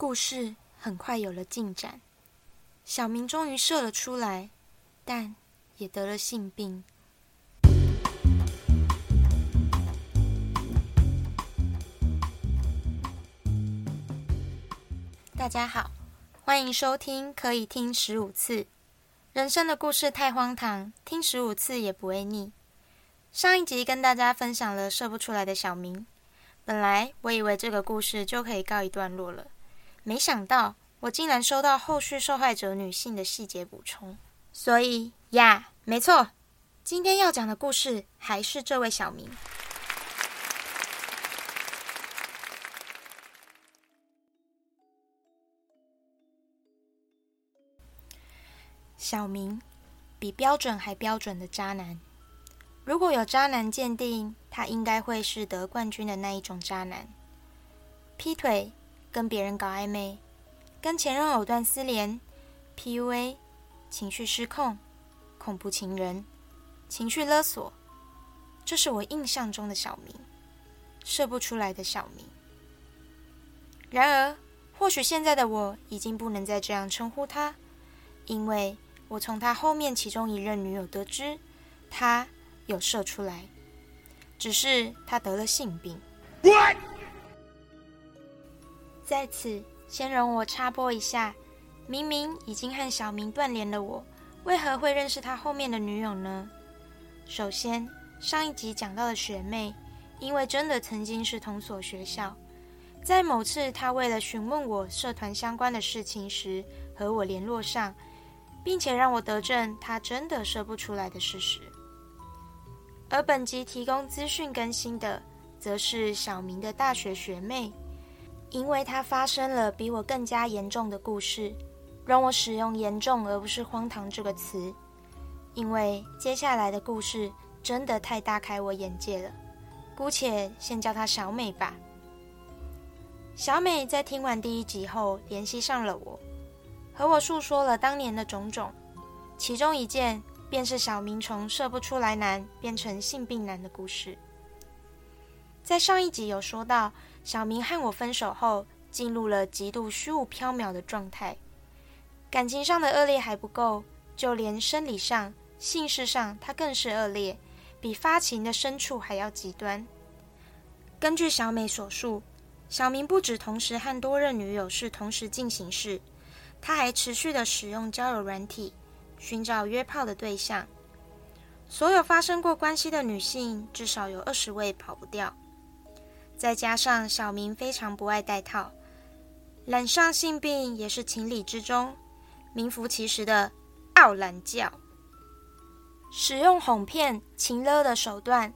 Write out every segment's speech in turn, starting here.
故事很快有了进展，小明终于射了出来，但也得了性病。大家好，欢迎收听，可以听十五次。人生的故事太荒唐，听十五次也不会腻。上一集跟大家分享了射不出来的小明，本来我以为这个故事就可以告一段落了，没想到我竟然收到后续受害者女性的细节补充。所以呀，没错，今天要讲的故事还是这位小明。小明，比标准还标准的渣男。如果有渣男鉴定，他应该会是得冠军的那一种渣男。劈腿，跟别人搞暧昧，跟前任藕断丝连，PUA，情绪失控，恐怖情人，情绪勒索，这是我印象中的小明，射不出来的小明。然而，或许现在的我已经不能再这样称呼他，因为。我从他后面其中一任女友得知，他有射出来，只是他得了性病。在此，先容我插播一下：明明已经和小明断联了，我为何会认识他后面的女友呢？首先，上一集讲到的学妹，因为真的曾经是同所学校，在某次她为了询问我社团相关的事情时，和我联络上。并且让我得证他真的说不出来的事实。而本集提供资讯更新的，则是小明的大学学妹，因为她发生了比我更加严重的故事，让我使用“严重”而不是“荒唐”这个词，因为接下来的故事真的太大开我眼界了。姑且先叫她小美吧。小美在听完第一集后，联系上了我。和我诉说了当年的种种，其中一件便是小明从射不出来男变成性病男的故事。在上一集有说到，小明和我分手后，进入了极度虚无缥缈的状态，感情上的恶劣还不够，就连生理上、性事上，他更是恶劣，比发情的牲畜还要极端。根据小美所述，小明不止同时和多任女友是同时进行式。他还持续的使用交友软体，寻找约炮的对象。所有发生过关系的女性，至少有二十位跑不掉。再加上小明非常不爱戴套，染上性病也是情理之中，名副其实的傲懒教。使用哄骗、情勒的手段，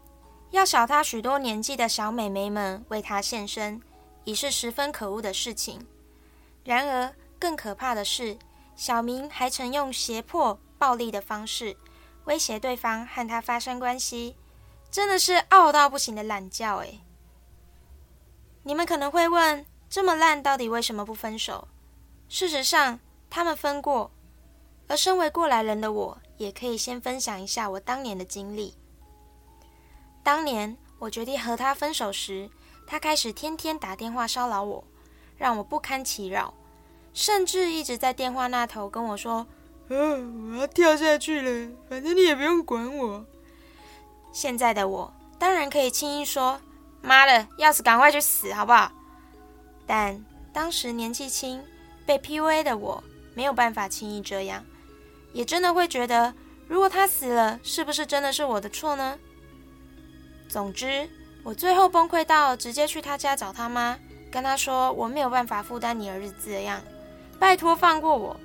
要小他许多年纪的小美眉们为他献身，已是十分可恶的事情。然而，更可怕的是，小明还曾用胁迫、暴力的方式威胁对方和他发生关系，真的是傲到不行的懒觉诶。你们可能会问，这么烂，到底为什么不分手？事实上，他们分过。而身为过来人的我，也可以先分享一下我当年的经历。当年我决定和他分手时，他开始天天打电话骚扰我，让我不堪其扰。甚至一直在电话那头跟我说：“嗯，我要跳下去了，反正你也不用管我。”现在的我当然可以轻易说：“妈的，要死赶快去死，好不好？”但当时年纪轻，被 PUA 的我没有办法轻易这样，也真的会觉得，如果他死了，是不是真的是我的错呢？总之，我最后崩溃到直接去他家找他妈，跟他说我没有办法负担你的日子的样。拜托放过我，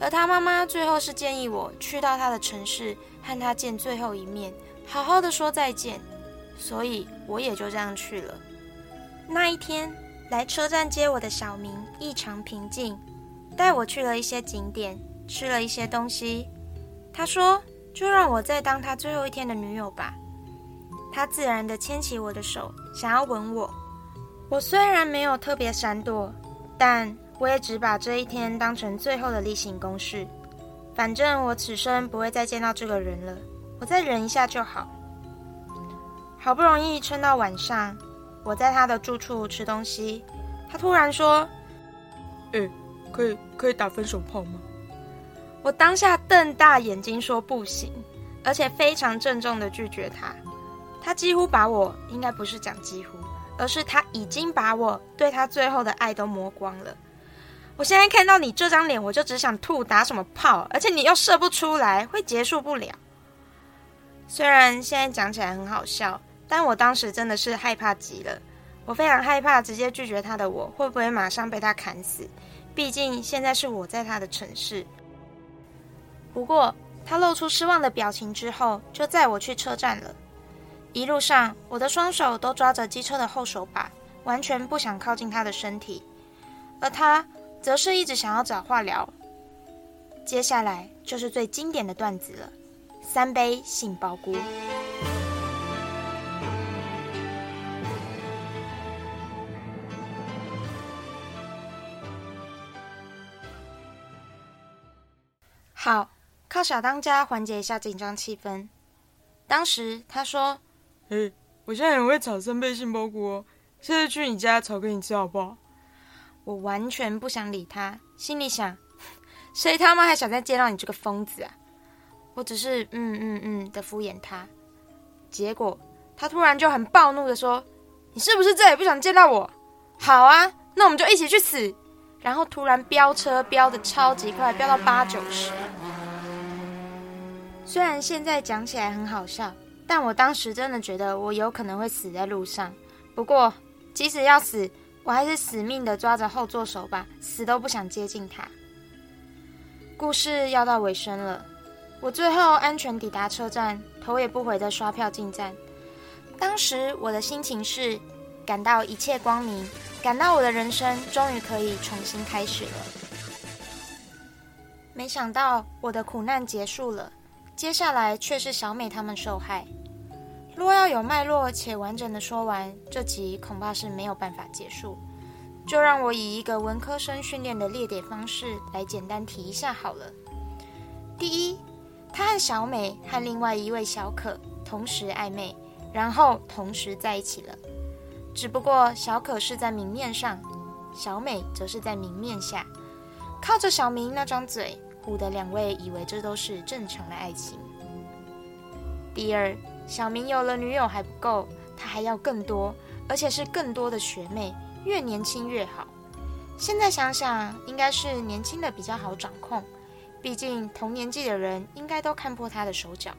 而他妈妈最后是建议我去到他的城市和他见最后一面，好好的说再见，所以我也就这样去了。那一天来车站接我的小明异常平静，带我去了一些景点，吃了一些东西。他说：“就让我再当他最后一天的女友吧。”他自然的牵起我的手，想要吻我。我虽然没有特别闪躲，但。我也只把这一天当成最后的例行公事，反正我此生不会再见到这个人了，我再忍一下就好。好不容易撑到晚上，我在他的住处吃东西，他突然说：“哎，可以可以打分手炮吗？我当下瞪大眼睛说不行，而且非常郑重的拒绝他。他几乎把我，应该不是讲几乎，而是他已经把我对他最后的爱都磨光了。我现在看到你这张脸，我就只想吐，打什么炮？而且你又射不出来，会结束不了。虽然现在讲起来很好笑，但我当时真的是害怕极了。我非常害怕直接拒绝他的我，会不会马上被他砍死？毕竟现在是我在他的城市。不过他露出失望的表情之后，就载我去车站了。一路上，我的双手都抓着机车的后手把，完全不想靠近他的身体，而他则是一直想要找话聊。接下来就是最经典的段子了：三杯杏鲍菇。好，靠小当家缓解一下紧张气氛。当时他说。哎，我现在很会炒三倍杏鲍菇哦，现在去你家炒给你吃好不好？我完全不想理他，心里想，谁他妈还想再见到你这个疯子啊？我只是嗯嗯嗯的敷衍他，结果他突然就很暴怒的说：“你是不是再也不想见到我？好啊，那我们就一起去死！”然后突然飙车飙的超级快，飙到八九十。虽然现在讲起来很好笑。但我当时真的觉得我有可能会死在路上。不过，即使要死，我还是死命的抓着后座手把，死都不想接近他。故事要到尾声了，我最后安全抵达车站，头也不回的刷票进站。当时我的心情是感到一切光明，感到我的人生终于可以重新开始了。没想到我的苦难结束了，接下来却是小美他们受害。若要有脉络且完整的说完，这集恐怕是没有办法结束。就让我以一个文科生训练的列点方式来简单提一下好了。第一，他和小美和另外一位小可同时暧昧，然后同时在一起了。只不过小可是在明面上，小美则是在明面下，靠着小明那张嘴，唬得两位以为这都是正常的爱情。第二。小明有了女友还不够，他还要更多，而且是更多的学妹，越年轻越好。现在想想，应该是年轻的比较好掌控，毕竟同年纪的人应该都看破他的手脚。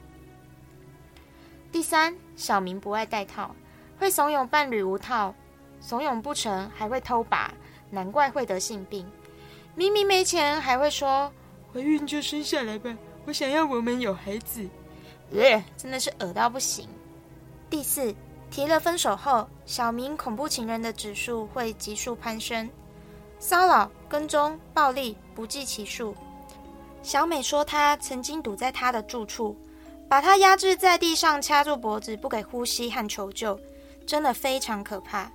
第三，小明不爱戴套，会怂恿伴侣无套，怂恿不成还会偷拔，难怪会得性病。明明没钱还会说怀孕就生下来吧，我想要我们有孩子。呃，真的是恶到不行。第四，提了分手后，小明恐怖情人的指数会急速攀升，骚扰、跟踪、暴力不计其数。小美说，她曾经堵在他的住处，把他压制在地上，掐住脖子，不给呼吸和求救，真的非常可怕。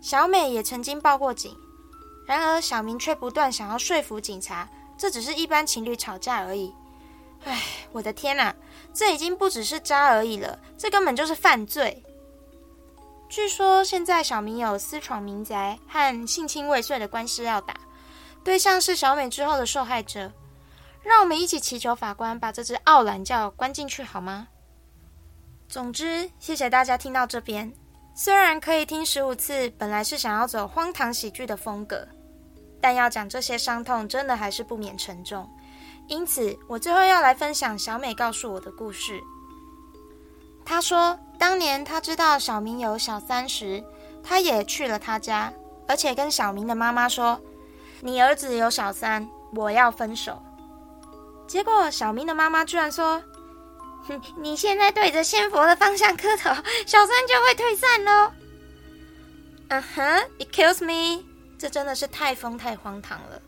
小美也曾经报过警，然而小明却不断想要说服警察，这只是一般情侣吵架而已。唉，我的天哪！这已经不只是渣而已了，这根本就是犯罪。据说现在小明有私闯民宅和性侵未遂的官司要打，对象是小美之后的受害者。让我们一起祈求法官把这只傲懒叫关进去好吗？总之，谢谢大家听到这边。虽然可以听十五次，本来是想要走荒唐喜剧的风格，但要讲这些伤痛，真的还是不免沉重。因此，我最后要来分享小美告诉我的故事。她说，当年她知道小明有小三时，她也去了他家，而且跟小明的妈妈说：“你儿子有小三，我要分手。”结果，小明的妈妈居然说：“你现在对着仙佛的方向磕头，小三就会退散喽。”嗯哼，It kills me，这真的是太疯太荒唐了。